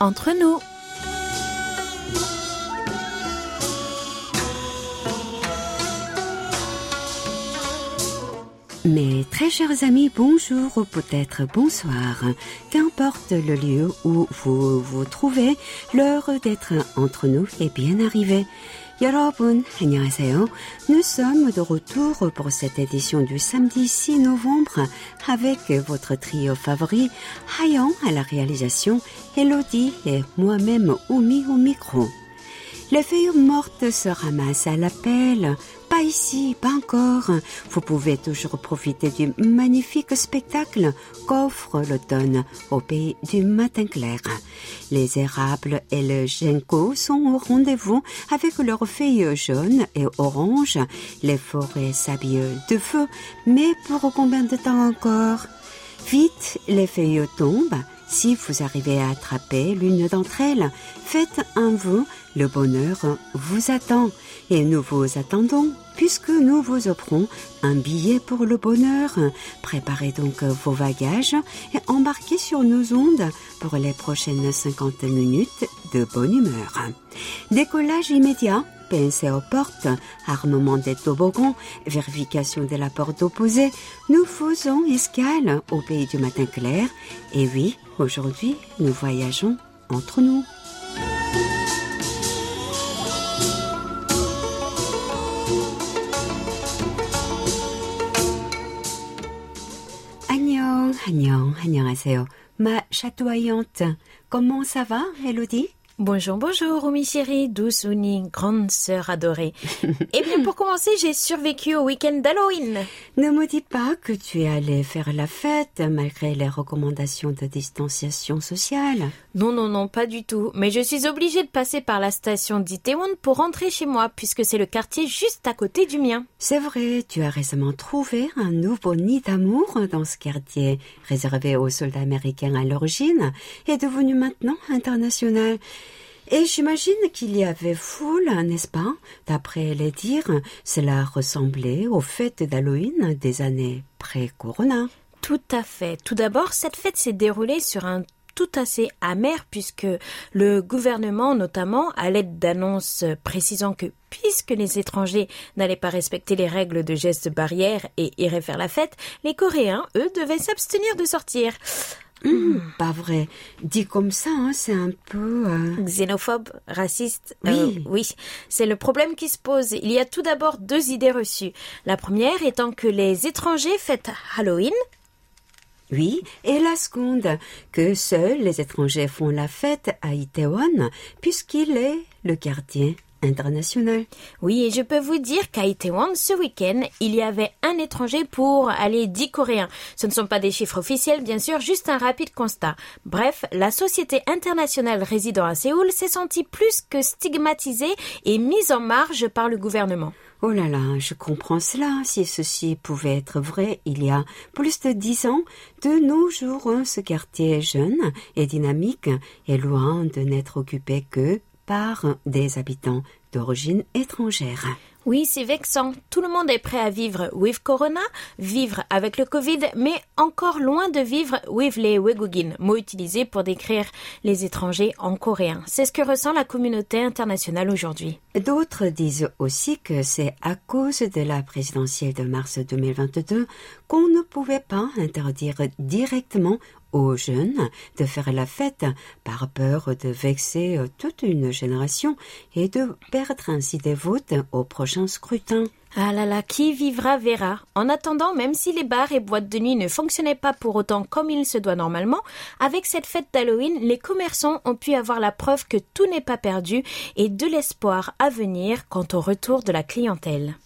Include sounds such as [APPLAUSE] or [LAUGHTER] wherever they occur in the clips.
entre nous. Mes très chers amis, bonjour ou peut-être bonsoir. Qu'importe le lieu où vous vous trouvez, l'heure d'être entre nous est bien arrivée. 여러분, 안녕하세요. Nous sommes de retour pour cette édition du samedi 6 novembre avec votre trio favori, Hayan à la réalisation, Elodie et moi-même Oumi au micro. Les feuilles mortes se ramassent à la pelle. pas ici, pas encore. Vous pouvez toujours profiter du magnifique spectacle qu'offre l'automne au pays du matin clair. Les érables et le ginkgo sont au rendez-vous avec leurs feuilles jaunes et oranges. Les forêts s'habillent de feu, mais pour combien de temps encore? Vite, les feuilles tombent. Si vous arrivez à attraper l'une d'entre elles, faites un vœu, le bonheur vous attend. Et nous vous attendons, puisque nous vous offrons un billet pour le bonheur. Préparez donc vos bagages et embarquez sur nos ondes pour les prochaines 50 minutes de bonne humeur. Décollage immédiat pensez aux portes, armement des toboggans, vérification de la porte opposée. Nous faisons escale au pays du matin clair. Et oui, aujourd'hui, nous voyageons entre nous. Ma chatoyante, comment ça va, Elodie? Bonjour, bonjour, Oumi chérie, douce Ouni, grande sœur adorée. [LAUGHS] Eh bien, pour commencer, j'ai survécu au week-end d'Halloween. Ne me dis pas que tu es allée faire la fête malgré les recommandations de distanciation sociale. Non, non, non, pas du tout. Mais je suis obligée de passer par la station d'Itaewon pour rentrer chez moi, puisque c'est le quartier juste à côté du mien. C'est vrai, tu as récemment trouvé un nouveau nid d'amour dans ce quartier réservé aux soldats américains à l'origine et devenu maintenant international. Et j'imagine qu'il y avait foule, n'est-ce pas? D'après les dires, cela ressemblait aux fêtes d'Halloween des années pré-corona. Tout à fait. Tout d'abord, cette fête s'est déroulée sur un tout assez amer puisque le gouvernement, notamment, à l'aide d'annonces précisant que puisque les étrangers n'allaient pas respecter les règles de gestes barrières et iraient faire la fête, les Coréens, eux, devaient s'abstenir de sortir. Hum, pas vrai. Dit comme ça, hein, c'est un peu... euh, Xénophobe, raciste. Oui. euh, oui, c'est le problème qui se pose. Il y a tout d'abord deux idées reçues. La première étant que les étrangers fêtent Halloween. Oui, et la seconde, que seuls les étrangers font la fête à Itaewon, puisqu'il est le quartier international. Oui, et je peux vous dire qu'à Itaewon, ce week-end, il y avait un étranger pour aller 10 Coréens. Ce ne sont pas des chiffres officiels, bien sûr, juste un rapide constat. Bref, la société internationale résidant à Séoul s'est sentie plus que stigmatisée et mise en marge par le gouvernement. Oh là là, je comprends cela. Si ceci pouvait être vrai il y a plus de dix ans, de nos jours, ce quartier jeune et dynamique est loin de n'être occupé que par des habitants d'origine étrangère. Oui, c'est vexant. Tout le monde est prêt à vivre with Corona, vivre avec le Covid, mais encore loin de vivre with les Wegugin, mot utilisé pour décrire les étrangers en coréen. C'est ce que ressent la communauté internationale aujourd'hui. D'autres disent aussi que c'est à cause de la présidentielle de mars 2022 qu'on ne pouvait pas interdire directement aux jeunes de faire la fête par peur de vexer toute une génération et de perdre ainsi des votes au prochain scrutin. Ah là là, qui vivra verra. En attendant, même si les bars et boîtes de nuit ne fonctionnaient pas pour autant comme il se doit normalement, avec cette fête d'Halloween, les commerçants ont pu avoir la preuve que tout n'est pas perdu et de l'espoir à venir quant au retour de la clientèle.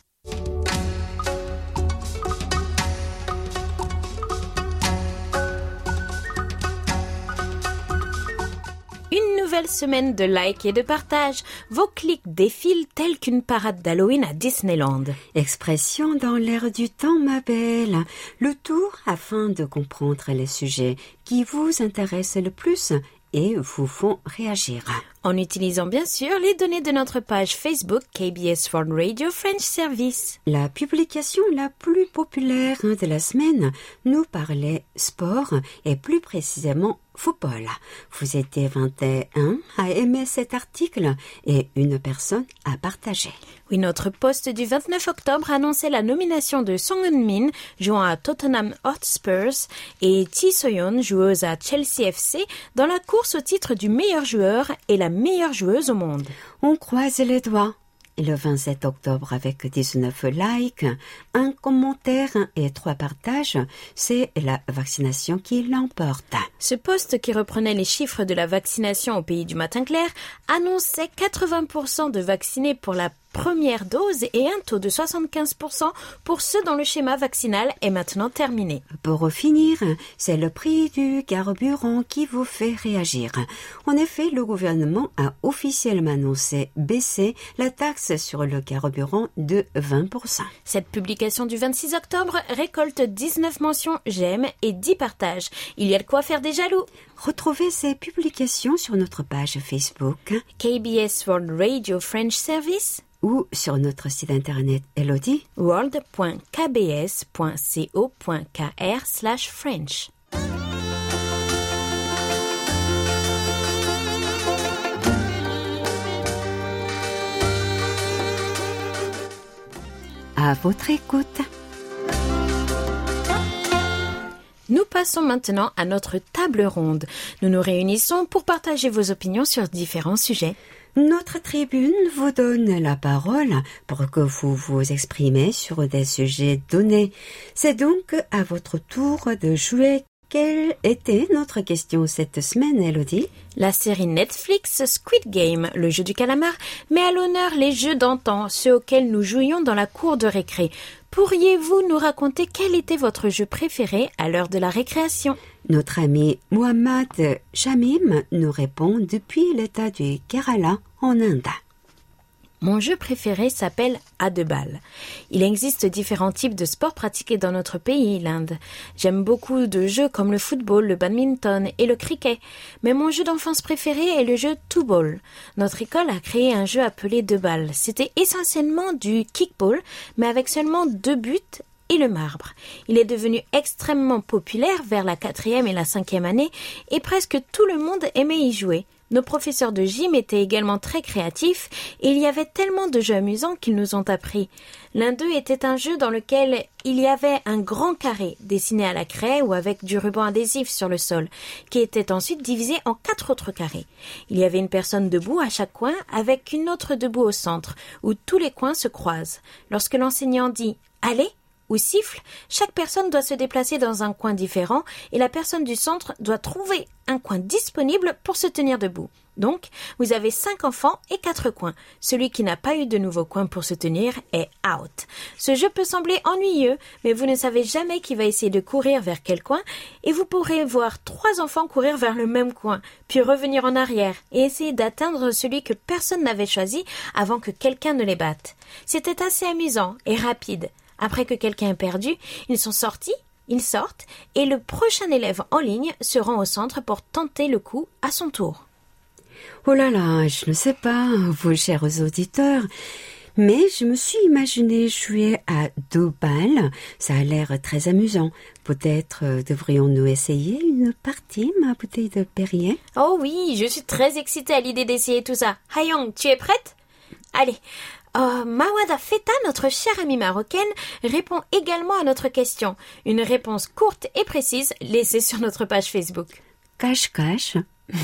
Nouvelle semaine de likes et de partage. Vos clics défilent tels qu'une parade d'Halloween à Disneyland. Expression dans l'air du temps, ma belle. Le tout afin de comprendre les sujets qui vous intéressent le plus et vous font réagir. En utilisant bien sûr les données de notre page Facebook KBS World Radio French Service. La publication la plus populaire de la semaine nous parlait sport et plus précisément football. Vous étiez 21 à aimer cet article et une personne à partager. Oui, notre post du 29 octobre annonçait la nomination de Song Eun-min, jouant à Tottenham Hotspurs, et Ji Soyeon, joueuse à Chelsea FC, dans la course au titre du meilleur joueur et la meilleure joueuse au monde. On croise les doigts le 27 octobre avec 19 likes, un commentaire et trois partages, c'est la vaccination qui l'emporte. Ce poste qui reprenait les chiffres de la vaccination au pays du matin clair annonçait 80% de vaccinés pour la première dose et un taux de 75% pour ceux dont le schéma vaccinal est maintenant terminé. Pour finir, c'est le prix du carburant qui vous fait réagir. En effet, le gouvernement a officiellement annoncé baisser la taxe sur le carburant de 20%. Cette publication du 26 octobre récolte 19 mentions j'aime et 10 partages. Il y a de quoi faire des jaloux. Retrouvez ces publications sur notre page Facebook KBS World Radio French Service ou sur notre site internet Elodie world.kbs.co.kr slash French. À votre écoute. Nous passons maintenant à notre table ronde. Nous nous réunissons pour partager vos opinions sur différents sujets. Notre tribune vous donne la parole pour que vous vous exprimez sur des sujets donnés. C'est donc à votre tour de jouer. Quelle était notre question cette semaine, Elodie? La série Netflix Squid Game, le jeu du calamar, met à l'honneur les jeux d'antan, ceux auxquels nous jouions dans la cour de récré. Pourriez-vous nous raconter quel était votre jeu préféré à l'heure de la récréation? Notre ami Mohammad Jamim nous répond depuis l'état du Kerala en Inde. Mon jeu préféré s'appelle à deux balles. Il existe différents types de sports pratiqués dans notre pays, l'Inde. J'aime beaucoup de jeux comme le football, le badminton et le cricket. Mais mon jeu d'enfance préféré est le jeu two ball. Notre école a créé un jeu appelé deux balles. C'était essentiellement du kickball, mais avec seulement deux buts et le marbre. Il est devenu extrêmement populaire vers la quatrième et la cinquième année et presque tout le monde aimait y jouer. Nos professeurs de gym étaient également très créatifs et il y avait tellement de jeux amusants qu'ils nous ont appris. L'un d'eux était un jeu dans lequel il y avait un grand carré dessiné à la craie ou avec du ruban adhésif sur le sol, qui était ensuite divisé en quatre autres carrés. Il y avait une personne debout à chaque coin avec une autre debout au centre, où tous les coins se croisent. Lorsque l'enseignant dit Allez, ou siffle, chaque personne doit se déplacer dans un coin différent et la personne du centre doit trouver un coin disponible pour se tenir debout. Donc, vous avez cinq enfants et quatre coins. Celui qui n'a pas eu de nouveau coin pour se tenir est out. Ce jeu peut sembler ennuyeux, mais vous ne savez jamais qui va essayer de courir vers quel coin, et vous pourrez voir trois enfants courir vers le même coin, puis revenir en arrière et essayer d'atteindre celui que personne n'avait choisi avant que quelqu'un ne les batte. C'était assez amusant et rapide. Après que quelqu'un est perdu, ils sont sortis, ils sortent, et le prochain élève en ligne se rend au centre pour tenter le coup à son tour. Oh là là, je ne sais pas, vos chers auditeurs, mais je me suis imaginé jouer à deux balles. Ça a l'air très amusant. Peut-être euh, devrions-nous essayer une partie, ma bouteille de Perrier? Oh oui, je suis très excitée à l'idée d'essayer tout ça. Hayong, tu es prête? Allez, Oh, Mawada Feta, notre chère amie marocaine, répond également à notre question. Une réponse courte et précise laissée sur notre page Facebook. Cache-cache. [LAUGHS]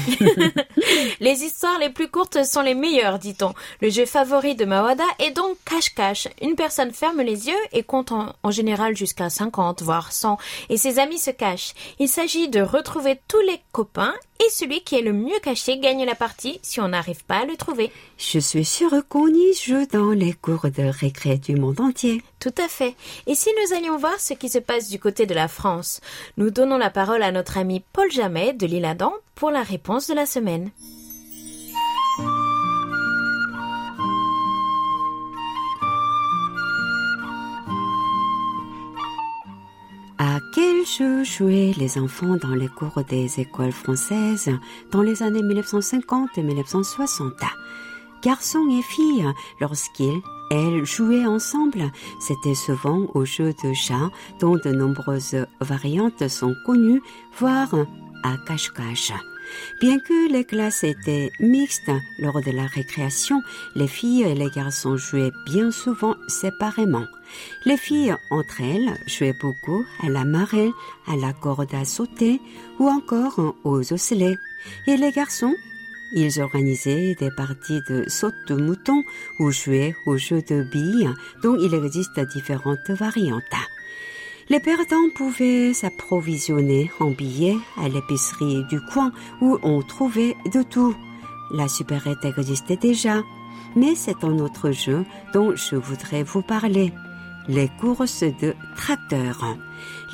les histoires les plus courtes sont les meilleures, dit-on. Le jeu favori de Mawada est donc cache-cache. Une personne ferme les yeux et compte en, en général jusqu'à 50, voire 100, et ses amis se cachent. Il s'agit de retrouver tous les copains et celui qui est le mieux caché gagne la partie si on n'arrive pas à le trouver. Je suis sûre qu'on y joue dans les cours de récré du monde entier. Tout à fait. Et si nous allions voir ce qui se passe du côté de la France, nous donnons la parole à notre ami Paul Jamet de l'île Adam pour la réponse de la semaine. Quel jeu jouaient les enfants dans les cours des écoles françaises dans les années 1950 et 1960 Garçons et filles, lorsqu'ils, elles jouaient ensemble, c'était souvent au jeu de chat dont de nombreuses variantes sont connues, voire à cache-cache. Bien que les classes étaient mixtes lors de la récréation, les filles et les garçons jouaient bien souvent séparément. Les filles, entre elles, jouaient beaucoup à la marée, à la corde à sauter ou encore aux osselets. Et les garçons ils organisaient des parties de saute de mouton ou jouaient aux jeux de billes dont il existe différentes variantes. Les perdants pouvaient s'approvisionner en billets à l'épicerie du coin où on trouvait de tout. La supérette existait déjà, mais c'est un autre jeu dont je voudrais vous parler. Les courses de tracteurs.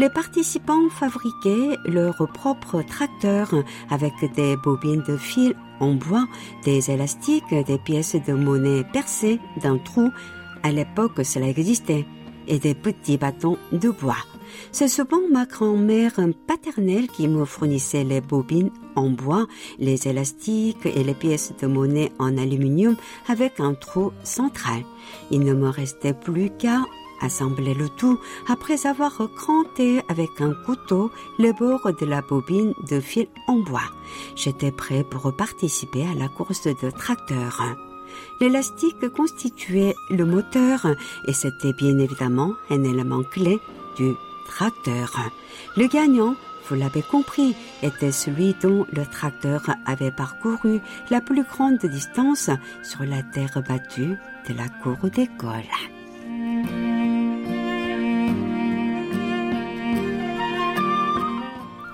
Les participants fabriquaient leurs propres tracteurs avec des bobines de fil en bois, des élastiques, des pièces de monnaie percées d'un trou. À l'époque, cela existait et des petits bâtons de bois. C'est souvent ma grand-mère paternelle qui me fournissait les bobines en bois, les élastiques et les pièces de monnaie en aluminium avec un trou central. Il ne me restait plus qu'à assembler le tout après avoir cranté avec un couteau les bords de la bobine de fil en bois. J'étais prêt pour participer à la course de tracteur. L'élastique constituait le moteur et c'était bien évidemment un élément clé du tracteur. Le gagnant, vous l'avez compris, était celui dont le tracteur avait parcouru la plus grande distance sur la terre battue de la cour d'école.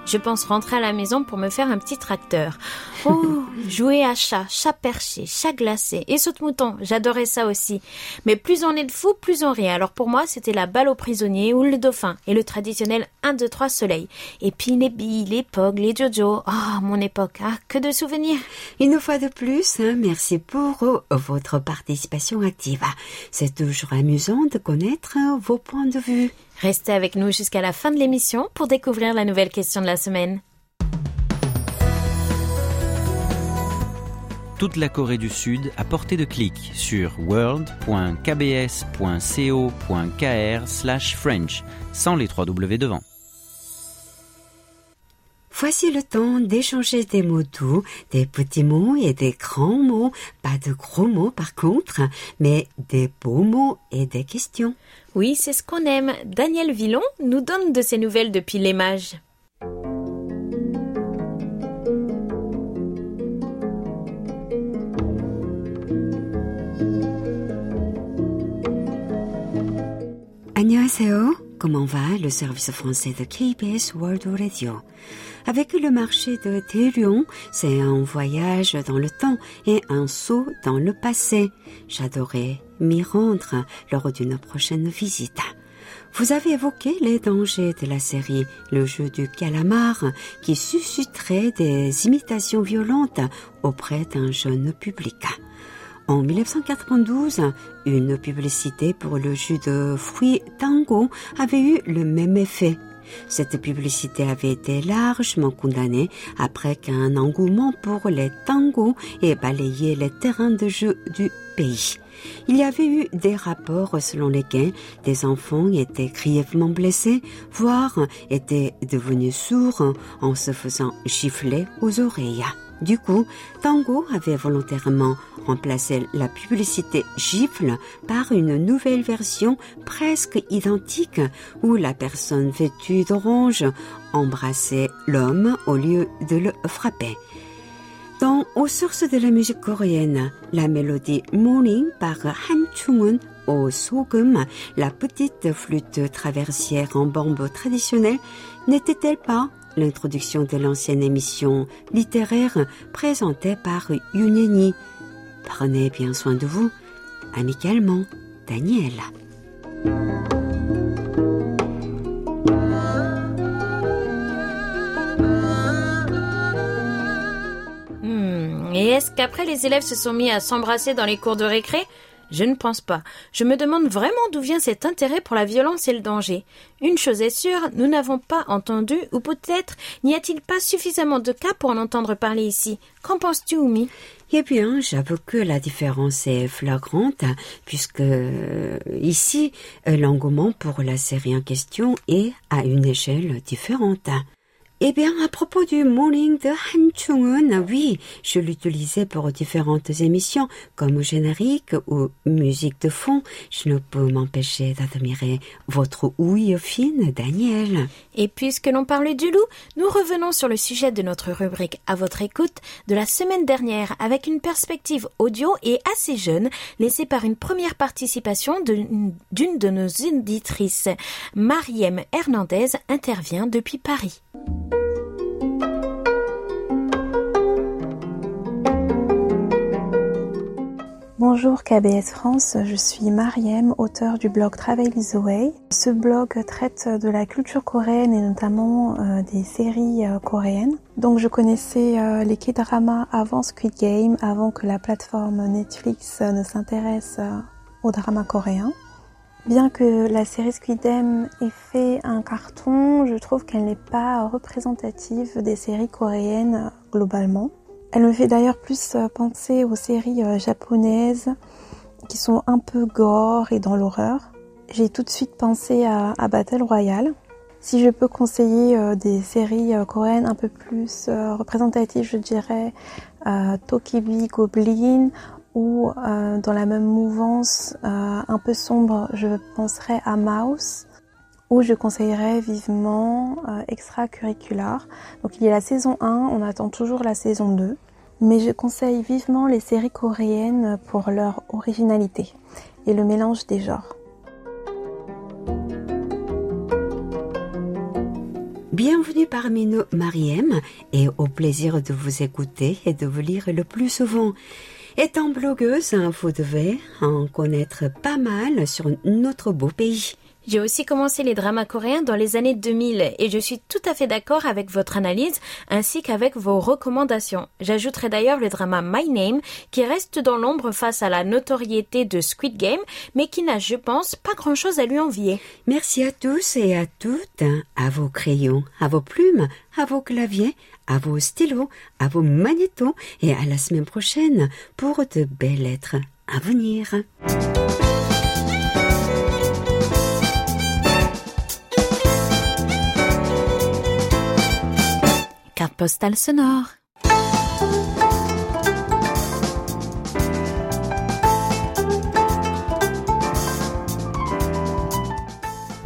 Je pense rentrer à la maison pour me faire un petit tracteur. Oh, [LAUGHS] jouer à chat, chat perché, chat glacé et saute-mouton. J'adorais ça aussi. Mais plus on est de fous, plus on rit. Alors pour moi, c'était la balle aux prisonniers ou le dauphin et le traditionnel 1, 2, 3 soleil. Et puis les billes, les pogs, les jojo. Oh, mon époque. Ah, que de souvenirs. Une fois de plus, hein, merci pour euh, votre participation active. C'est toujours amusant de connaître euh, vos points de vue. Restez avec nous jusqu'à la fin de l'émission pour découvrir la nouvelle question de la semaine. Toute la Corée du Sud à portée de clic sur world.kbs.co.kr/french sans les trois W devant. Voici le temps d'échanger des mots doux, des petits mots et des grands mots, pas de gros mots par contre, mais des beaux mots et des questions. Oui, c'est ce qu'on aime. Daniel Villon nous donne de ses nouvelles depuis les mages. 안녕하세요. Comment va le service français de KBS World Radio? Avec le marché de Thérion, c'est un voyage dans le temps et un saut dans le passé. J'adorais m'y rendre lors d'une prochaine visite. Vous avez évoqué les dangers de la série Le jeu du calamar qui susciterait des imitations violentes auprès d'un jeune public. En 1992, une publicité pour le jus de fruits tango avait eu le même effet. Cette publicité avait été largement condamnée après qu'un engouement pour les tangos ait balayé les terrains de jeu du pays. Il y avait eu des rapports selon lesquels des enfants étaient grièvement blessés, voire étaient devenus sourds en se faisant gifler aux oreilles. Du coup, Tango avait volontairement remplacé la publicité gifle par une nouvelle version presque identique où la personne vêtue d'orange embrassait l'homme au lieu de le frapper. Dans Aux sources de la musique coréenne, la mélodie Morning par Han Chung-un au Sogum, la petite flûte traversière en bombe traditionnelle, n'était-elle pas l'introduction de l'ancienne émission littéraire présentée par Yuneni. Prenez bien soin de vous. Amicalement, Daniel. Hmm, et est-ce qu'après les élèves se sont mis à s'embrasser dans les cours de récré? Je ne pense pas. Je me demande vraiment d'où vient cet intérêt pour la violence et le danger. Une chose est sûre, nous n'avons pas entendu, ou peut-être n'y a-t-il pas suffisamment de cas pour en entendre parler ici. Qu'en penses-tu, Oumi? Eh bien, j'avoue que la différence est flagrante, puisque euh, ici, euh, l'engouement pour la série en question est à une échelle différente. Eh bien, à propos du morning de Han Chung-eun, oui, je l'utilisais pour différentes émissions, comme au générique ou musique de fond. Je ne peux m'empêcher d'admirer votre ouïe fine, Daniel. Et puisque l'on parle du loup, nous revenons sur le sujet de notre rubrique à votre écoute de la semaine dernière avec une perspective audio et assez jeune, laissée par une première participation d'une de nos éditrices. Mariem Hernandez intervient depuis Paris. Bonjour KBS France, je suis Mariem, auteure du blog Travel is the Way. Ce blog traite de la culture coréenne et notamment euh, des séries euh, coréennes. Donc je connaissais euh, les K-dramas avant Squid Game, avant que la plateforme Netflix ne s'intéresse aux dramas coréens. Bien que la série Squid Game ait fait un carton, je trouve qu'elle n'est pas représentative des séries coréennes globalement. Elle me fait d'ailleurs plus euh, penser aux séries euh, japonaises qui sont un peu gore et dans l'horreur. J'ai tout de suite pensé à, Battle Royale. Si je peux conseiller euh, des séries coréennes un peu plus représentatives, je dirais Tokibi Goblin ou dans la même mouvance un peu sombre, je penserais à Mouse ou je conseillerais vivement euh, extracurricular. Donc il y a la saison 1, on attend toujours la saison 2, mais je conseille vivement les séries coréennes pour leur originalité et le mélange des genres. Bienvenue parmi nous, Mariem, et au plaisir de vous écouter et de vous lire le plus souvent. Étant blogueuse, vous devez en connaître pas mal sur notre beau pays. J'ai aussi commencé les dramas coréens dans les années 2000 et je suis tout à fait d'accord avec votre analyse ainsi qu'avec vos recommandations. J'ajouterai d'ailleurs le drama My Name qui reste dans l'ombre face à la notoriété de Squid Game mais qui n'a, je pense, pas grand chose à lui envier. Merci à tous et à toutes, à vos crayons, à vos plumes, à vos claviers, à vos stylos, à vos magnétos et à la semaine prochaine pour de belles lettres à venir. Postale sonore.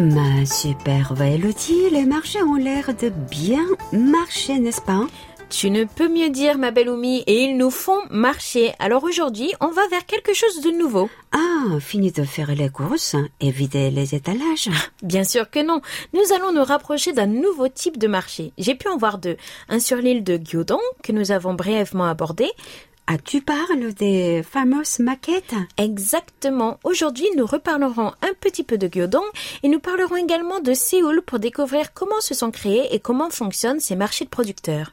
Ma superbe Elodie, les marchés ont l'air de bien marcher, n'est-ce pas? Tu ne peux mieux dire, ma belle Oumi, et ils nous font marcher. Alors aujourd'hui, on va vers quelque chose de nouveau. Ah, fini de faire les courses et vider les étalages. Bien sûr que non. Nous allons nous rapprocher d'un nouveau type de marché. J'ai pu en voir deux. Un sur l'île de Gyodong, que nous avons brièvement abordé. Ah, tu parles des fameuses maquettes? Exactement. Aujourd'hui, nous reparlerons un petit peu de Gyodong et nous parlerons également de Séoul pour découvrir comment se sont créés et comment fonctionnent ces marchés de producteurs.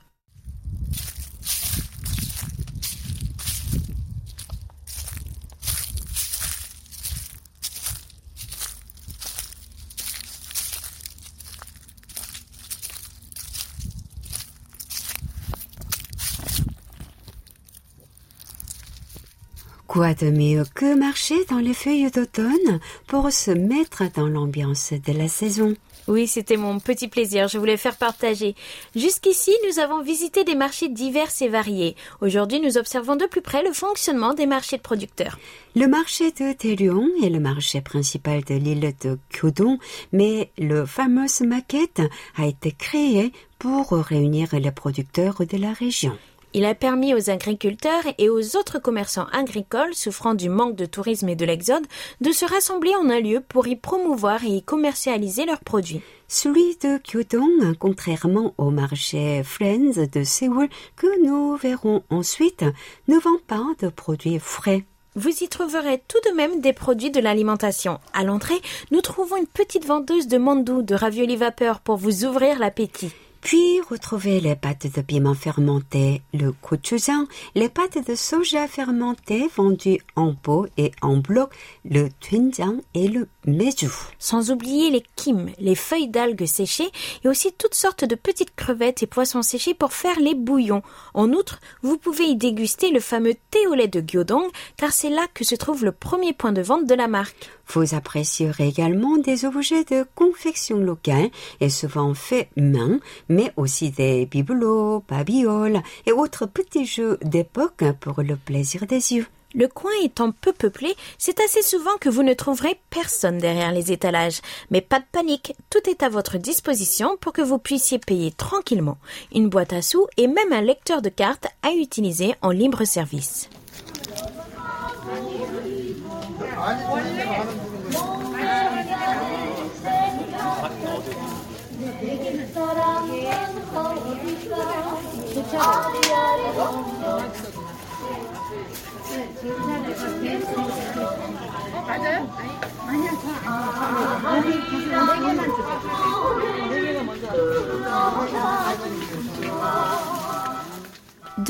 Quoi de mieux que marcher dans les feuilles d'automne pour se mettre dans l'ambiance de la saison? Oui, c'était mon petit plaisir, je voulais faire partager. Jusqu'ici, nous avons visité des marchés divers et variés. Aujourd'hui, nous observons de plus près le fonctionnement des marchés de producteurs. Le marché de Telion est le marché principal de l'île de Kyodong, mais le fameux maquette a été créé pour réunir les producteurs de la région. Il a permis aux agriculteurs et aux autres commerçants agricoles souffrant du manque de tourisme et de l'exode de se rassembler en un lieu pour y promouvoir et y commercialiser leurs produits. Celui de Kyotong, contrairement au marché Friends de Séoul que nous verrons ensuite, ne vend pas de produits frais. Vous y trouverez tout de même des produits de l'alimentation. À l'entrée, nous trouvons une petite vendeuse de mandou de raviolis vapeur pour vous ouvrir l'appétit. Puis retrouvez les pâtes de piment fermentées, le gochujang, les pâtes de soja fermentées vendues en pot et en bloc, le doenjang et le meju. Sans oublier les kim, les feuilles d'algues séchées et aussi toutes sortes de petites crevettes et poissons séchés pour faire les bouillons. En outre, vous pouvez y déguster le fameux thé au lait de Gyodong car c'est là que se trouve le premier point de vente de la marque. Vous apprécierez également des objets de confection locale et souvent faits main, mais aussi des bibelots, babioles et autres petits jeux d'époque pour le plaisir des yeux. Le coin étant peu peuplé, c'est assez souvent que vous ne trouverez personne derrière les étalages. Mais pas de panique, tout est à votre disposition pour que vous puissiez payer tranquillement. Une boîte à sous et même un lecteur de cartes à utiliser en libre service. De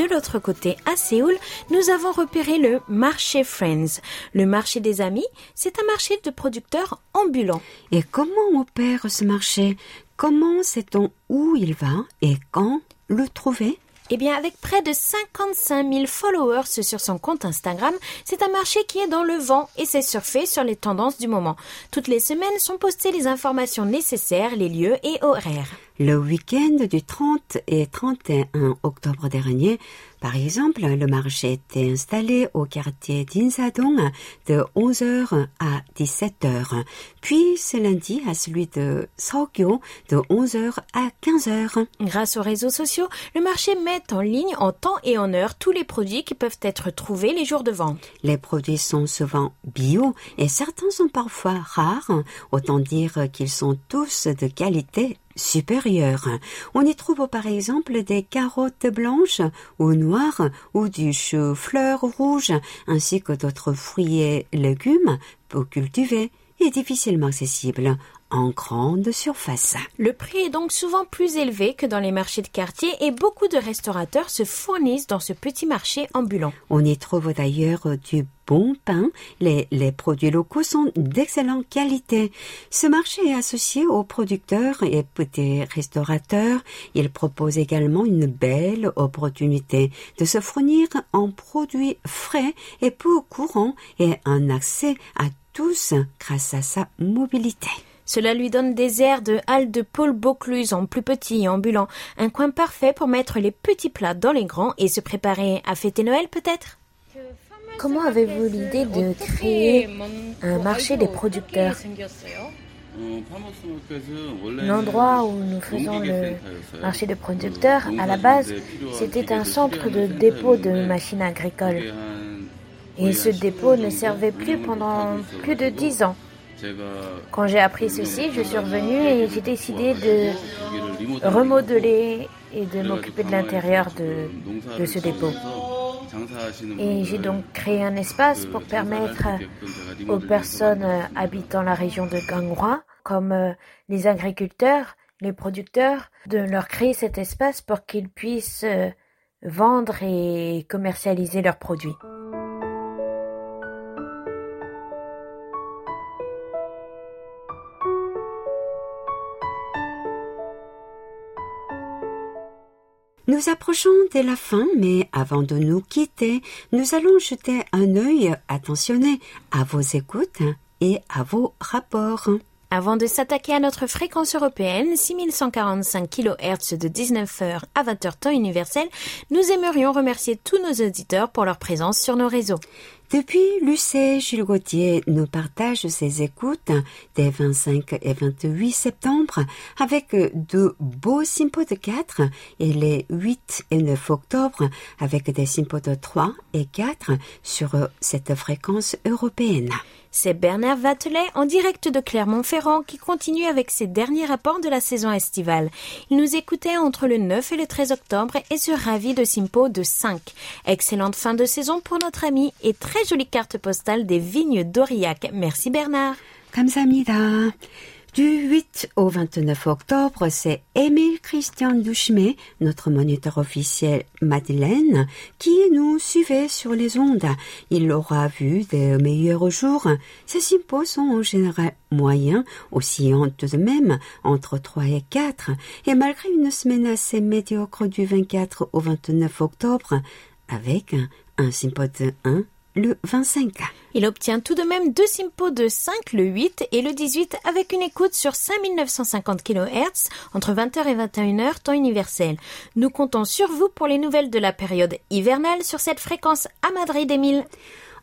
l'autre côté, à Séoul, nous avons repéré le marché Friends. Le marché des amis, c'est un marché de producteurs ambulants. Et comment opère ce marché? Comment sait-on où il va et quand le trouver? Eh bien, avec près de 55 000 followers sur son compte Instagram, c'est un marché qui est dans le vent et s'est surfé sur les tendances du moment. Toutes les semaines sont postées les informations nécessaires, les lieux et horaires. Le week-end du 30 et 31 octobre dernier, par exemple, le marché était installé au quartier d'Insadong de 11h à 17h. Puis ce lundi à celui de Seogyo de 11h à 15h. Grâce aux réseaux sociaux, le marché met en ligne en temps et en heure tous les produits qui peuvent être trouvés les jours de vente. Les produits sont souvent bio et certains sont parfois rares. Autant dire qu'ils sont tous de qualité supérieure. On y trouve par exemple des carottes blanches ou noires ou du chou-fleur rouge ainsi que d'autres fruits et légumes peu cultivés et difficilement accessibles en grande surface. Le prix est donc souvent plus élevé que dans les marchés de quartier et beaucoup de restaurateurs se fournissent dans ce petit marché ambulant. On y trouve d'ailleurs du bon pain. Les, les produits locaux sont d'excellente qualité. Ce marché est associé aux producteurs et petits restaurateurs. Il propose également une belle opportunité de se fournir en produits frais et peu courants et un accès à tous grâce à sa mobilité. Cela lui donne des airs de halle de Paul Bocluse en plus petit et ambulant, un coin parfait pour mettre les petits plats dans les grands et se préparer à fêter Noël peut-être? Comment avez-vous l'idée de créer un marché des producteurs? L'endroit où nous faisons le marché des producteurs, à la base, c'était un centre de dépôt de machines agricoles. Et ce dépôt ne servait plus pendant plus de dix ans. Quand j'ai appris ceci, je suis revenue et j'ai décidé de remodeler et de m'occuper de l'intérieur de, ce dépôt. Et j'ai donc créé un espace pour permettre aux personnes habitant la région de Ganghwa, comme euh, les agriculteurs, les producteurs, de leur créer cet espace pour qu'ils puissent euh, vendre et commercialiser leurs produits. Nous approchons de la fin, mais avant de nous quitter, nous allons jeter un œil attentionné à vos écoutes et à vos rapports. Avant de s'attaquer à notre fréquence européenne, 6145 kHz de 19h à 20h temps universel, nous aimerions remercier tous nos auditeurs pour leur présence sur nos réseaux. Depuis, Lucet Jules Gauthier nous partage ses écoutes des 25 et 28 septembre avec de beaux sympos de 4 et les 8 et 9 octobre avec des sympos de 3 et 4 sur cette fréquence européenne. C'est Bernard Vatelet en direct de Clermont-Ferrand qui continue avec ses derniers rapports de la saison estivale. Il nous écoutait entre le 9 et le 13 octobre et se ravit de Simpo de 5. Excellente fin de saison pour notre ami et très jolie carte postale des vignes d'Aurillac. Merci Bernard. 감사합니다. Du 8 au 29 octobre, c'est Émile Christian Douchemet, notre moniteur officiel Madeleine, qui nous suivait sur les ondes. Il aura vu des meilleurs jours. Ces sympos sont en général moyens, oscillant tout de même entre 3 et 4. Et malgré une semaine assez médiocre du 24 au 29 octobre, avec un sympo de 1 le 25. Il obtient tout de même deux simpos de 5 le 8 et le 18 avec une écoute sur 5950 kHz entre 20h et 21h temps universel. Nous comptons sur vous pour les nouvelles de la période hivernale sur cette fréquence à Madrid, Émile.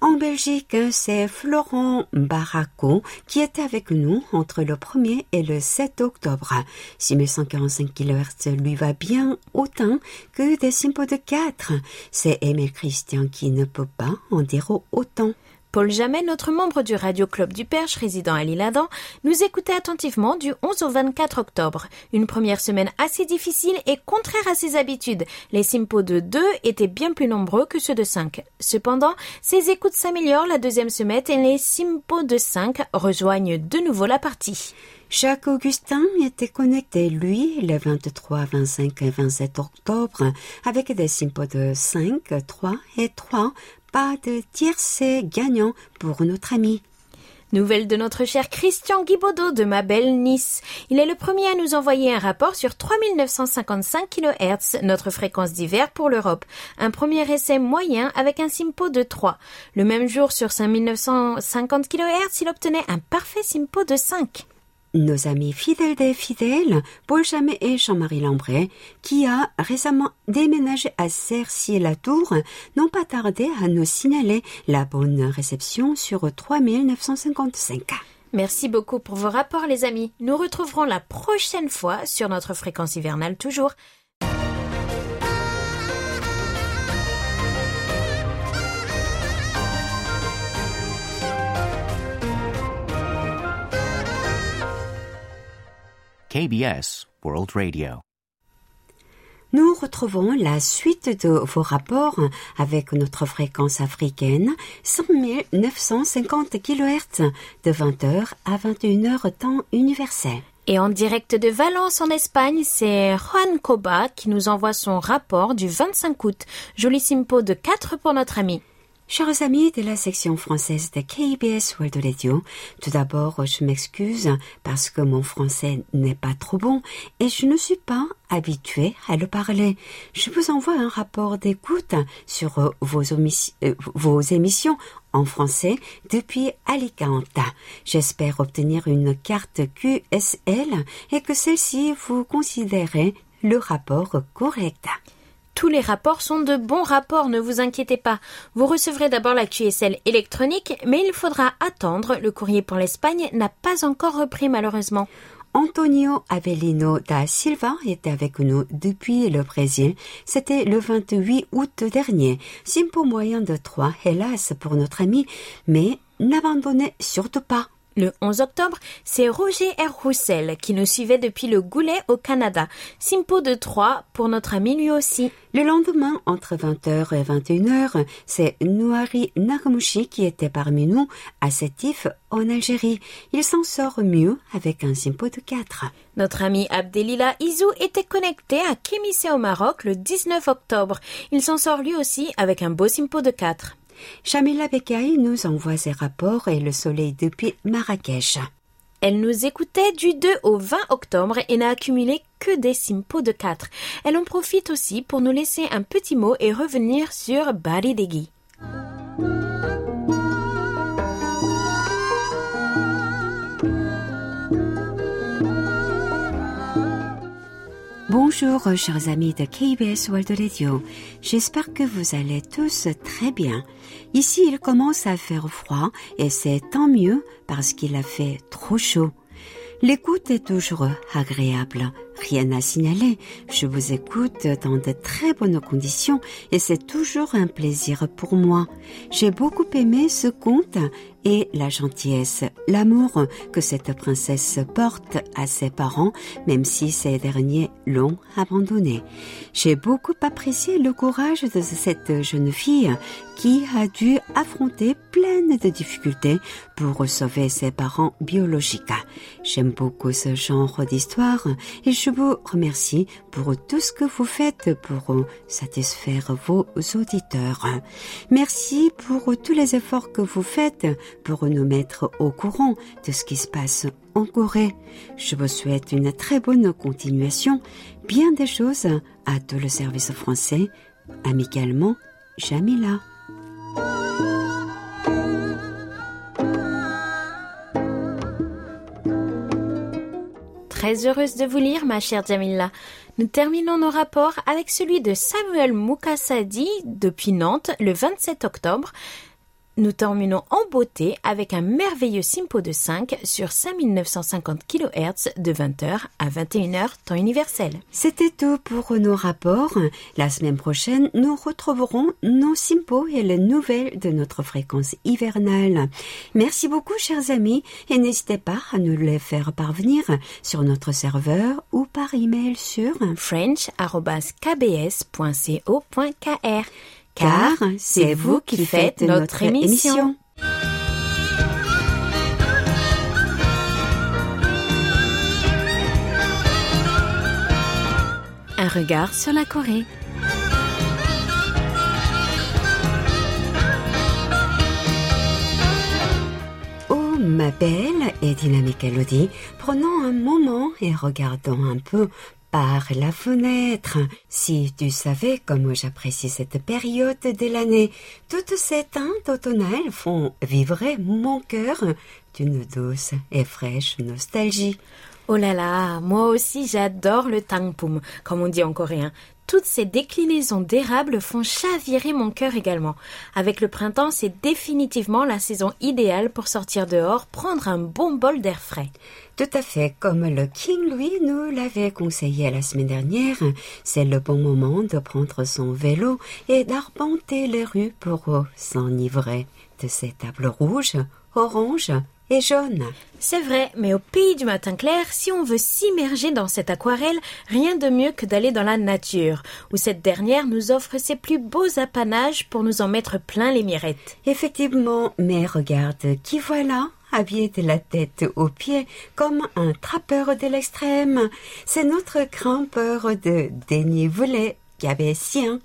En Belgique, c'est Florent Baraco qui était avec nous entre le 1er et le 7 octobre. 6145 kHz lui va bien autant que des simpos de 4. C'est Emile Christian qui ne peut pas en dire autant. Paul Jamais, notre membre du Radio Club du Perche résident à l'Île-Adam, nous écoutait attentivement du 11 au 24 octobre. Une première semaine assez difficile et contraire à ses habitudes. Les simpos de 2 étaient bien plus nombreux que ceux de 5. Cependant, ses écoutes s'améliorent la deuxième semaine et les simpos de 5 rejoignent de nouveau la partie. Jacques Augustin était connecté, lui, le 23, 25 et 27 octobre, avec des simpos de 5, 3 et 3 pas de tiercé gagnant pour notre ami. Nouvelle de notre cher Christian Guibaudot de ma belle Nice. Il est le premier à nous envoyer un rapport sur 3955 kHz, notre fréquence d'hiver pour l'Europe. Un premier essai moyen avec un simpo de 3. Le même jour sur 5950 kHz, il obtenait un parfait simpo de 5 nos amis fidèles des fidèles, Paul Chamet et Jean-Marie Lambray, qui a récemment déménagé à Cercy-la-Tour, n'ont pas tardé à nous signaler la bonne réception sur 3955. Merci beaucoup pour vos rapports, les amis. Nous retrouverons la prochaine fois sur notre fréquence hivernale toujours KBS World Radio. Nous retrouvons la suite de vos rapports avec notre fréquence africaine 100 950 kHz de 20h à 21h temps universel. Et en direct de Valence en Espagne, c'est Juan Coba qui nous envoie son rapport du 25 août. Joli simpo de 4 pour notre ami. Chers amis de la section française de KBS World Radio, tout d'abord, je m'excuse parce que mon français n'est pas trop bon et je ne suis pas habitué à le parler. Je vous envoie un rapport d'écoute sur euh, vos, euh, vos émissions en français depuis Alicante. J'espère obtenir une carte QSL et que celle-ci vous considérez le rapport correct. Tous les rapports sont de bons rapports, ne vous inquiétez pas. Vous recevrez d'abord la QSL électronique, mais il faudra attendre. Le courrier pour l'Espagne n'a pas encore repris malheureusement. Antonio Avellino da Silva était avec nous depuis le Brésil. C'était le 28 août dernier. Simple moyen de 3, hélas pour notre ami, mais n'abandonnez surtout pas. Le 11 octobre, c'est Roger R. Roussel qui nous suivait depuis le Goulet au Canada. Simpo de 3 pour notre ami lui aussi. Le lendemain, entre 20h et 21h, c'est Nouari Nagamushi qui était parmi nous à Sétif en Algérie. Il s'en sort mieux avec un simpo de 4. Notre ami Abdelila Izou était connecté à Kémissé au Maroc le 19 octobre. Il s'en sort lui aussi avec un beau simpo de 4. Shamila Bekai nous envoie ses rapports et le soleil depuis Marrakech. Elle nous écoutait du 2 au 20 octobre et n'a accumulé que des simpos de 4. Elle en profite aussi pour nous laisser un petit mot et revenir sur Baridegi. Bonjour, chers amis de KBS World Radio. J'espère que vous allez tous très bien. Ici, il commence à faire froid et c'est tant mieux parce qu'il a fait trop chaud. L'écoute est toujours agréable. Rien à signaler. Je vous écoute dans de très bonnes conditions et c'est toujours un plaisir pour moi. J'ai beaucoup aimé ce conte la gentillesse, l'amour que cette princesse porte à ses parents, même si ces derniers l'ont abandonnée. J'ai beaucoup apprécié le courage de cette jeune fille qui a dû affronter plein de difficultés pour sauver ses parents biologiques. J'aime beaucoup ce genre d'histoire et je vous remercie pour tout ce que vous faites pour satisfaire vos auditeurs. Merci pour tous les efforts que vous faites pour nous mettre au courant de ce qui se passe en Corée. Je vous souhaite une très bonne continuation, bien des choses à tout le service français. Amicalement, Jamila. Très heureuse de vous lire, ma chère Jamila. Nous terminons nos rapports avec celui de Samuel Moukassadi depuis Nantes le 27 octobre. Nous terminons en beauté avec un merveilleux Simpo de 5 sur 5950 kHz de 20h à 21h temps universel. C'était tout pour nos rapports. La semaine prochaine, nous retrouverons nos Simpo et les nouvelles de notre fréquence hivernale. Merci beaucoup, chers amis, et n'hésitez pas à nous les faire parvenir sur notre serveur ou par email sur french.kbs.co.kr car c'est vous qui faites notre émission. Un regard sur la Corée. Oh, ma belle et dynamique Elodie, prenons un moment et regardons un peu par la fenêtre. Si tu savais comment j'apprécie cette période de l'année, toutes ces teintes automnales font vibrer mon cœur d'une douce et fraîche nostalgie. Oh là là, moi aussi j'adore le tangpum, comme on dit en coréen. Toutes ces déclinaisons d'érable font chavirer mon cœur également. Avec le printemps, c'est définitivement la saison idéale pour sortir dehors, prendre un bon bol d'air frais. Tout à fait, comme le King lui nous l'avait conseillé la semaine dernière, c'est le bon moment de prendre son vélo et d'arpenter les rues pour s'enivrer de ces tables rouges, oranges et. C'est vrai, mais au pays du matin clair, si on veut s'immerger dans cette aquarelle, rien de mieux que d'aller dans la nature, où cette dernière nous offre ses plus beaux apanages pour nous en mettre plein les mirettes. Effectivement, mais regarde, qui voilà habillé de la tête aux pieds comme un trappeur de l'extrême? C'est notre grimpeur de dénivelé Gabessien.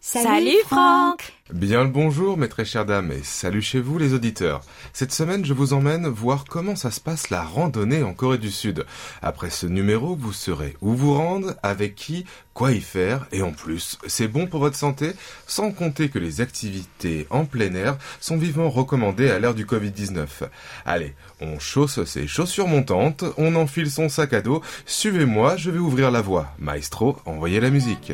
Salut, Franck Bien le bonjour mes très chères dames et salut chez vous les auditeurs. Cette semaine je vous emmène voir comment ça se passe la randonnée en Corée du Sud. Après ce numéro vous saurez où vous rendre, avec qui, quoi y faire et en plus c'est bon pour votre santé? Sans compter que les activités en plein air sont vivement recommandées à l'ère du Covid-19. Allez, on chausse ses chaussures montantes, on enfile son sac à dos, suivez-moi, je vais ouvrir la voie. Maestro, envoyez la musique.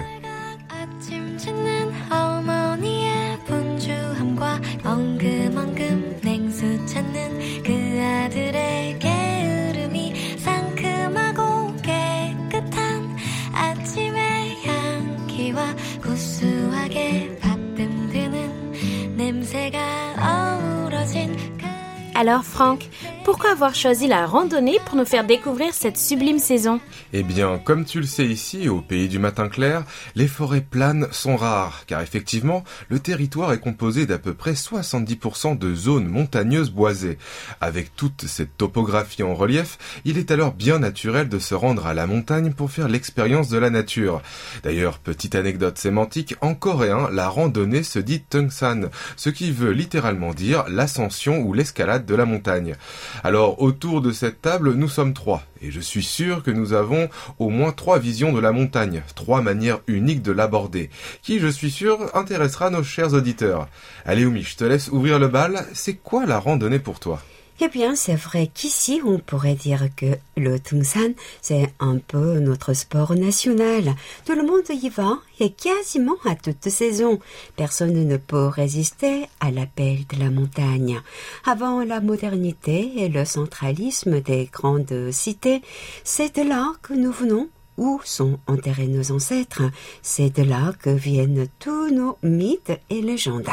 Alors Franck, pourquoi avoir choisi la randonnée pour nous faire découvrir cette sublime saison Eh bien, comme tu le sais ici, au pays du matin clair, les forêts planes sont rares, car effectivement, le territoire est composé d'à peu près 70% de zones montagneuses boisées. Avec toute cette topographie en relief, il est alors bien naturel de se rendre à la montagne pour faire l'expérience de la nature. D'ailleurs, petite anecdote sémantique, en coréen, la randonnée se dit tungsan, ce qui veut littéralement dire l'ascension ou l'escalade de la montagne. Alors autour de cette table, nous sommes trois, et je suis sûr que nous avons au moins trois visions de la montagne, trois manières uniques de l'aborder, qui je suis sûr intéressera nos chers auditeurs. Allez Oumi, je te laisse ouvrir le bal, c'est quoi la randonnée pour toi? Eh bien, c'est vrai qu'ici, on pourrait dire que le Tungsan, c'est un peu notre sport national. Tout le monde y va et quasiment à toute saison. Personne ne peut résister à l'appel de la montagne. Avant la modernité et le centralisme des grandes cités, c'est de là que nous venons où sont enterrés nos ancêtres. C'est de là que viennent tous nos mythes et légendes.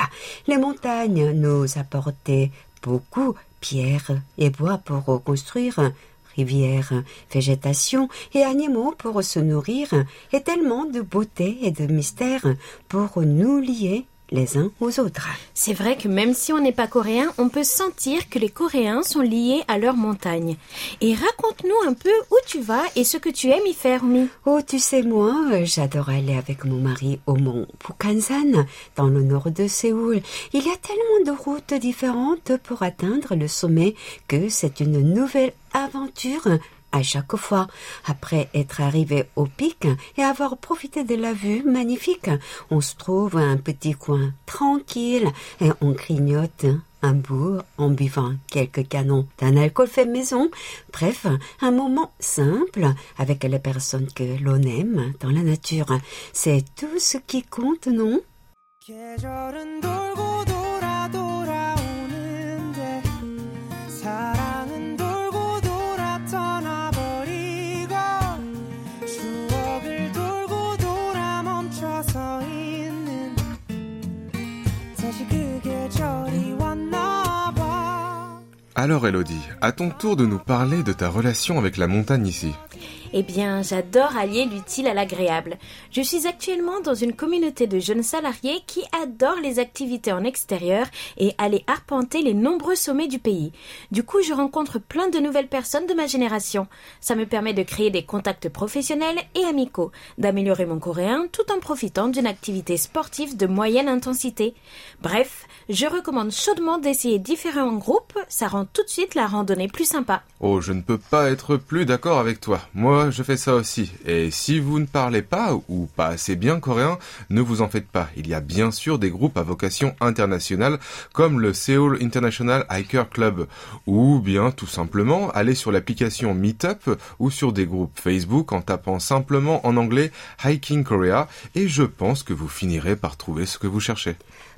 Les montagnes nous apportaient beaucoup pierres et bois pour reconstruire, rivières, végétation et animaux pour se nourrir, et tellement de beauté et de mystère pour nous lier les uns aux autres. C'est vrai que même si on n'est pas coréen, on peut sentir que les Coréens sont liés à leur montagne. Et raconte-nous un peu où tu vas et ce que tu aimes y faire, Mi. Oh, tu sais, moi, j'adore aller avec mon mari au mont Pukansan, dans le nord de Séoul. Il y a tellement de routes différentes pour atteindre le sommet que c'est une nouvelle aventure chaque fois, après être arrivé au pic et avoir profité de la vue magnifique, on se trouve à un petit coin tranquille et on grignote un bout en buvant quelques canons d'un alcool fait maison. Bref, un moment simple avec les personnes que l'on aime dans la nature. C'est tout ce qui compte, non? Alors Elodie, à ton tour de nous parler de ta relation avec la montagne ici. Eh bien, j'adore allier l'utile à l'agréable. Je suis actuellement dans une communauté de jeunes salariés qui adorent les activités en extérieur et aller arpenter les nombreux sommets du pays. Du coup, je rencontre plein de nouvelles personnes de ma génération. Ça me permet de créer des contacts professionnels et amicaux, d'améliorer mon coréen tout en profitant d'une activité sportive de moyenne intensité. Bref, je recommande chaudement d'essayer différents groupes, ça rend tout de suite la randonnée plus sympa. Oh, je ne peux pas être plus d'accord avec toi. Moi, je fais ça aussi. Et si vous ne parlez pas ou pas assez bien coréen, ne vous en faites pas. Il y a bien sûr des groupes à vocation internationale comme le Seoul International Hiker Club ou bien tout simplement aller sur l'application Meetup ou sur des groupes Facebook en tapant simplement en anglais Hiking Korea et je pense que vous finirez par trouver ce que vous cherchez.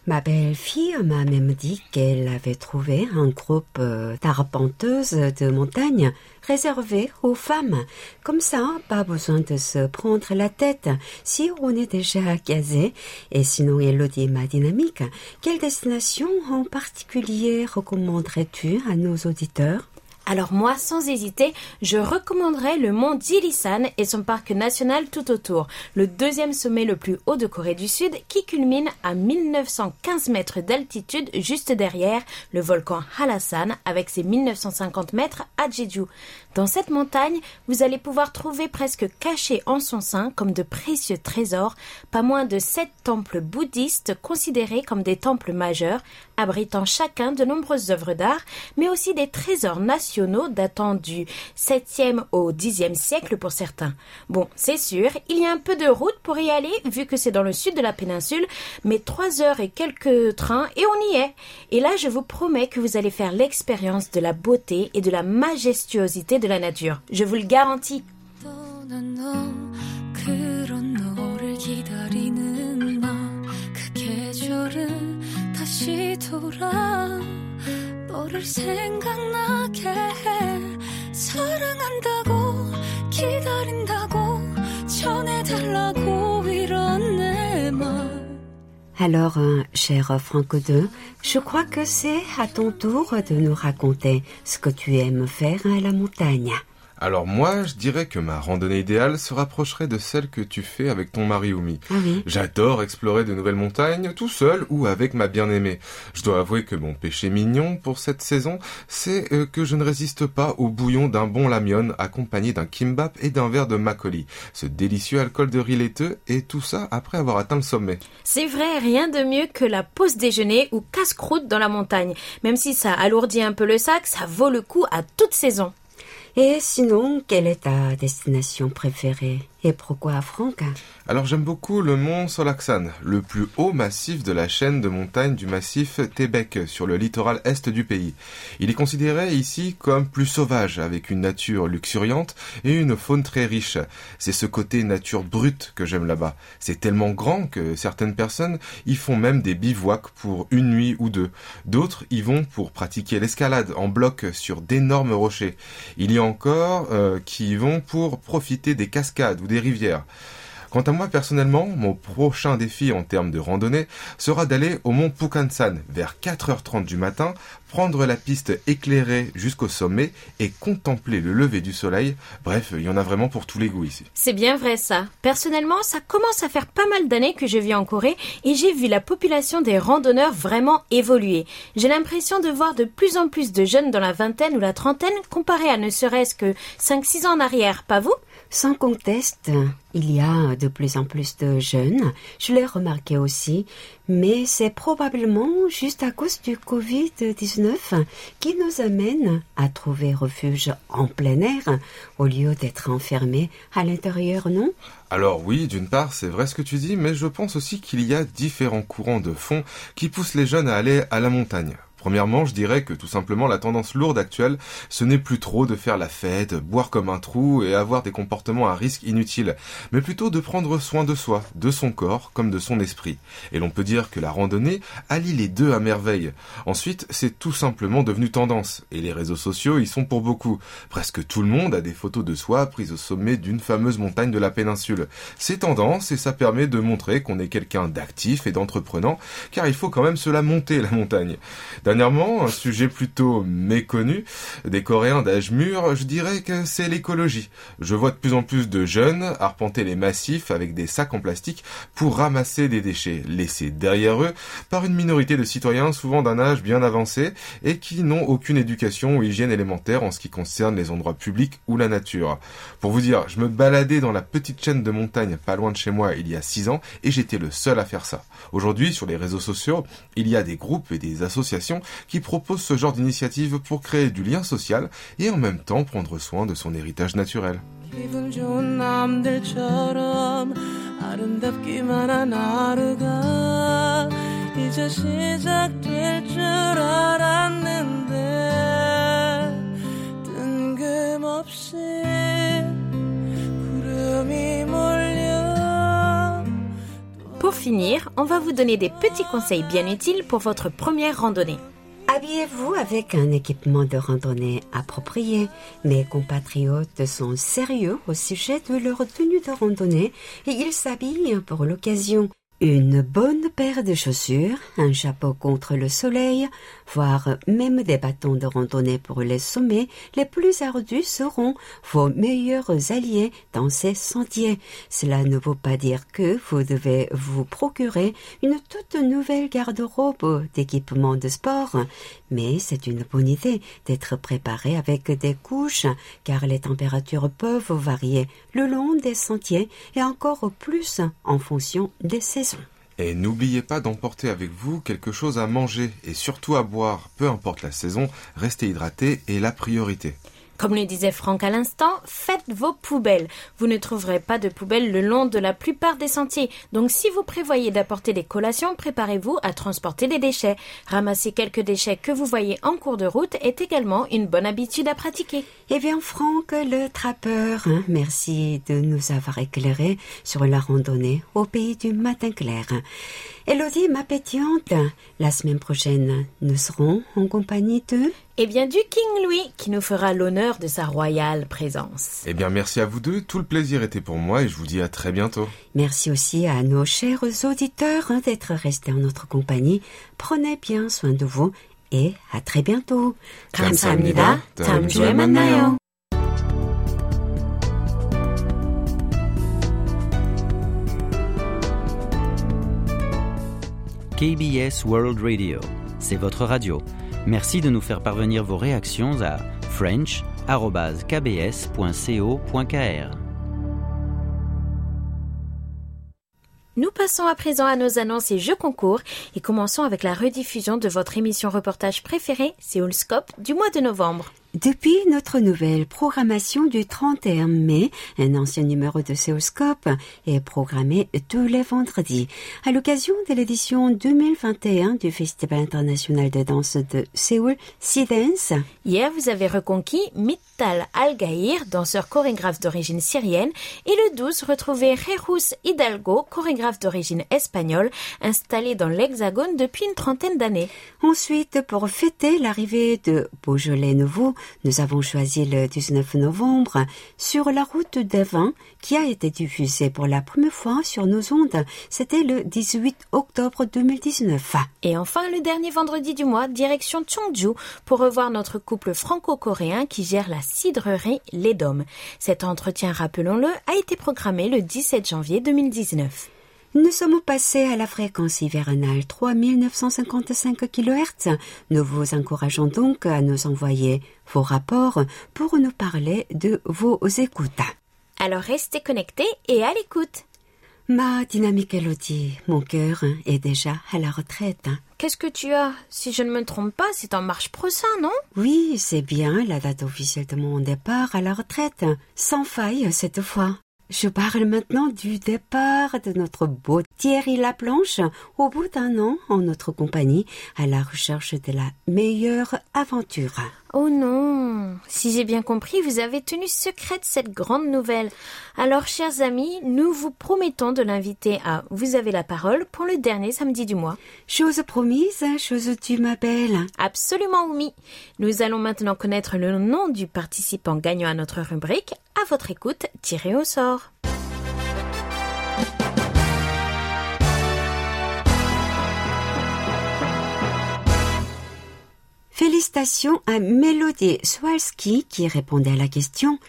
Ma belle-fille m'a même dit qu'elle avait trouvé un groupe euh, d'arpenteuses de montagne réservé aux femmes. Comme ça, pas besoin de se prendre la tête si on est déjà casé. Et sinon, Elodie ma dynamique. Quelle destination en particulier recommanderais-tu à nos auditeurs? Alors moi, sans hésiter, je recommanderais le mont Dilisan et son parc national tout autour, le deuxième sommet le plus haut de Corée du Sud qui culmine à 1915 mètres d'altitude juste derrière le volcan Halasan avec ses 1950 mètres à Jeju. Dans cette montagne, vous allez pouvoir trouver presque cachés en son sein comme de précieux trésors, pas moins de sept temples bouddhistes considérés comme des temples majeurs, abritant chacun de nombreuses œuvres d'art, mais aussi des trésors nationaux datant du 7e au 10e siècle pour certains. Bon, c'est sûr, il y a un peu de route pour y aller, vu que c'est dans le sud de la péninsule, mais trois heures et quelques trains et on y est. Et là, je vous promets que vous allez faire l'expérience de la beauté et de la majestuosité de la nature. Je vous le garantis. Alors, euh, cher Franco II, je crois que c'est à ton tour de nous raconter ce que tu aimes faire à la montagne. Alors moi, je dirais que ma randonnée idéale se rapprocherait de celle que tu fais avec ton mari Oumi. Ah oui. J'adore explorer de nouvelles montagnes, tout seul ou avec ma bien-aimée. Je dois avouer que mon péché mignon pour cette saison, c'est euh, que je ne résiste pas au bouillon d'un bon lamion accompagné d'un kimbap et d'un verre de makgeolli, ce délicieux alcool de riz laiteux, et tout ça après avoir atteint le sommet. C'est vrai, rien de mieux que la pause déjeuner ou casse-croûte dans la montagne. Même si ça alourdit un peu le sac, ça vaut le coup à toute saison. Et sinon, quelle est ta destination préférée? Et pourquoi Franck Alors j'aime beaucoup le mont Solaksan, le plus haut massif de la chaîne de montagnes du massif Tébek sur le littoral est du pays. Il est considéré ici comme plus sauvage, avec une nature luxuriante et une faune très riche. C'est ce côté nature brute que j'aime là-bas. C'est tellement grand que certaines personnes y font même des bivouacs pour une nuit ou deux. D'autres y vont pour pratiquer l'escalade en bloc sur d'énormes rochers. Il y a encore euh, qui y vont pour profiter des cascades des rivières. Quant à moi personnellement, mon prochain défi en termes de randonnée sera d'aller au mont Pukansan vers 4h30 du matin, prendre la piste éclairée jusqu'au sommet et contempler le lever du soleil. Bref, il y en a vraiment pour tous les goûts ici. C'est bien vrai ça. Personnellement, ça commence à faire pas mal d'années que je vis en Corée et j'ai vu la population des randonneurs vraiment évoluer. J'ai l'impression de voir de plus en plus de jeunes dans la vingtaine ou la trentaine comparé à ne serait-ce que 5-6 ans en arrière, pas vous? Sans conteste, il y a de plus en plus de jeunes, je l'ai remarqué aussi, mais c'est probablement juste à cause du Covid-19 qui nous amène à trouver refuge en plein air au lieu d'être enfermés à l'intérieur, non? Alors oui, d'une part, c'est vrai ce que tu dis, mais je pense aussi qu'il y a différents courants de fond qui poussent les jeunes à aller à la montagne. Premièrement, je dirais que tout simplement la tendance lourde actuelle, ce n'est plus trop de faire la fête, boire comme un trou et avoir des comportements à risque inutiles, mais plutôt de prendre soin de soi, de son corps comme de son esprit. Et l'on peut dire que la randonnée allie les deux à merveille. Ensuite, c'est tout simplement devenu tendance, et les réseaux sociaux y sont pour beaucoup. Presque tout le monde a des photos de soi prises au sommet d'une fameuse montagne de la péninsule. C'est tendance et ça permet de montrer qu'on est quelqu'un d'actif et d'entreprenant, car il faut quand même se la monter la montagne. Dernièrement, un sujet plutôt méconnu des Coréens d'âge mûr, je dirais que c'est l'écologie. Je vois de plus en plus de jeunes arpenter les massifs avec des sacs en plastique pour ramasser des déchets laissés derrière eux par une minorité de citoyens souvent d'un âge bien avancé et qui n'ont aucune éducation ou hygiène élémentaire en ce qui concerne les endroits publics ou la nature. Pour vous dire, je me baladais dans la petite chaîne de montagne pas loin de chez moi il y a six ans et j'étais le seul à faire ça. Aujourd'hui, sur les réseaux sociaux, il y a des groupes et des associations qui propose ce genre d'initiative pour créer du lien social et en même temps prendre soin de son héritage naturel. Pour finir, on va vous donner des petits conseils bien utiles pour votre première randonnée. Habillez-vous avec un équipement de randonnée approprié. Mes compatriotes sont sérieux au sujet de leur tenue de randonnée et ils s'habillent pour l'occasion. Une bonne paire de chaussures, un chapeau contre le soleil, voire même des bâtons de randonnée pour les sommets les plus ardus seront vos meilleurs alliés dans ces sentiers. Cela ne veut pas dire que vous devez vous procurer une toute nouvelle garde-robe d'équipement de sport, mais c'est une bonne idée d'être préparé avec des couches car les températures peuvent varier le long des sentiers et encore plus en fonction des saisons. Et n'oubliez pas d'emporter avec vous quelque chose à manger et surtout à boire, peu importe la saison, restez hydraté est la priorité. Comme le disait Franck à l'instant, faites vos poubelles. Vous ne trouverez pas de poubelles le long de la plupart des sentiers. Donc si vous prévoyez d'apporter des collations, préparez-vous à transporter des déchets. Ramasser quelques déchets que vous voyez en cours de route est également une bonne habitude à pratiquer. Eh bien Franck, le trappeur, hein, merci de nous avoir éclairé sur la randonnée au pays du matin clair. Elodie, ma pétillante, la semaine prochaine, nous serons en compagnie de... Eh bien, du King Louis, qui nous fera l'honneur de sa royale présence. Eh bien, merci à vous deux. Tout le plaisir était pour moi et je vous dis à très bientôt. Merci aussi à nos chers auditeurs hein, d'être restés en notre compagnie. Prenez bien soin de vous et à très bientôt. 감사합니다. KBS World Radio, c'est votre radio. Merci de nous faire parvenir vos réactions à french.kbs.co.kr. Nous passons à présent à nos annonces et jeux concours et commençons avec la rediffusion de votre émission reportage préférée, Séoul Scope, du mois de novembre. Depuis notre nouvelle programmation du 31 mai, un ancien numéro de Séoscope est programmé tous les vendredis. À l'occasion de l'édition 2021 du Festival international de danse de Séoul, Sea Dance, Hier, vous avez reconquis Mittal Al-Gaïr, danseur chorégraphe d'origine syrienne, et le 12, retrouvé Jerus Hidalgo, chorégraphe d'origine espagnole, installé dans l'Hexagone depuis une trentaine d'années. Ensuite, pour fêter l'arrivée de Beaujolais Nouveau, nous avons choisi le 19 novembre sur la route des vins qui a été diffusé pour la première fois sur nos ondes. C'était le 18 octobre 2019. Et enfin, le dernier vendredi du mois, direction Cheongju pour revoir notre couple franco-coréen qui gère la cidrerie Les Dômes. Cet entretien, rappelons-le, a été programmé le 17 janvier 2019. Nous sommes passés à la fréquence hivernale 3955 kHz. Nous vous encourageons donc à nous envoyer vos rapports pour nous parler de vos écoutes. Alors restez connectés et à l'écoute. Ma dynamique Elodie, mon cœur est déjà à la retraite. Qu'est-ce que tu as? Si je ne me trompe pas, c'est en marche prochain, non? Oui, c'est bien la date officielle de mon départ à la retraite. Sans faille cette fois. Je parle maintenant du départ de notre beau Thierry Laplanche au bout d'un an en notre compagnie à la recherche de la meilleure aventure. Oh non Si j'ai bien compris, vous avez tenu secrète cette grande nouvelle. Alors, chers amis, nous vous promettons de l'inviter à Vous avez la parole pour le dernier samedi du mois. Chose promise, chose tu m'appelles. Absolument, Oumi. Nous allons maintenant connaître le nom du participant gagnant à notre rubrique. À votre écoute, tiré au sort. Félicitations à Melody Swalski qui répondait à la question.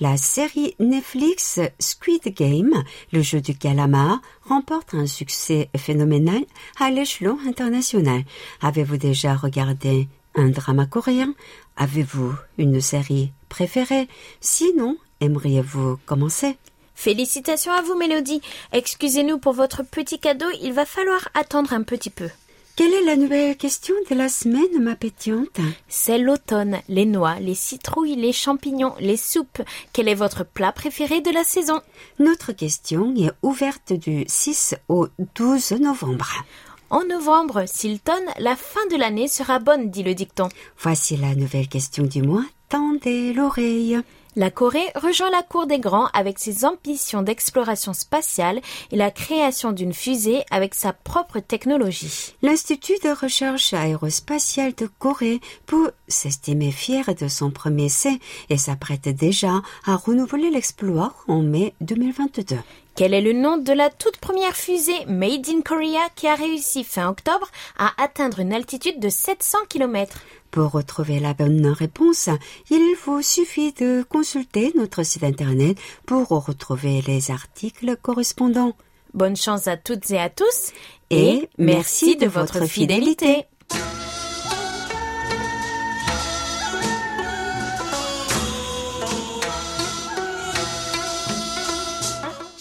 La série Netflix Squid Game, le jeu du calamar, remporte un succès phénoménal à l'échelon international. Avez-vous déjà regardé un drama coréen? Avez-vous une série préférée? Sinon, aimeriez-vous commencer? Félicitations à vous, Mélodie. Excusez-nous pour votre petit cadeau, il va falloir attendre un petit peu. Quelle est la nouvelle question de la semaine, ma pétillante? C'est l'automne, les noix, les citrouilles, les champignons, les soupes. Quel est votre plat préféré de la saison? Notre question est ouverte du 6 au 12 novembre. En novembre, s'il tonne, la fin de l'année sera bonne, dit le dicton. Voici la nouvelle question du mois. Tendez l'oreille. La Corée rejoint la cour des grands avec ses ambitions d'exploration spatiale et la création d'une fusée avec sa propre technologie. L'Institut de recherche aérospatiale de Corée peut s'estimer fier de son premier essai et s'apprête déjà à renouveler l'exploit en mai 2022. Quel est le nom de la toute première fusée Made in Korea qui a réussi fin octobre à atteindre une altitude de 700 km Pour retrouver la bonne réponse, il vous suffit de consulter notre site internet pour retrouver les articles correspondants. Bonne chance à toutes et à tous Et merci de votre fidélité.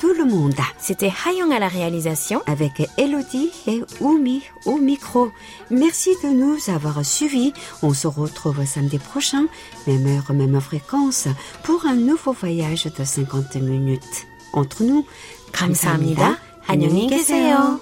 tout le monde. C'était Hayong à la réalisation. Avec Elodie et Oumi au micro. Merci de nous avoir suivis. On se retrouve samedi prochain, même heure, même fréquence, pour un nouveau voyage de 50 minutes. Entre nous, 감사합니다. 안녕히 계세요.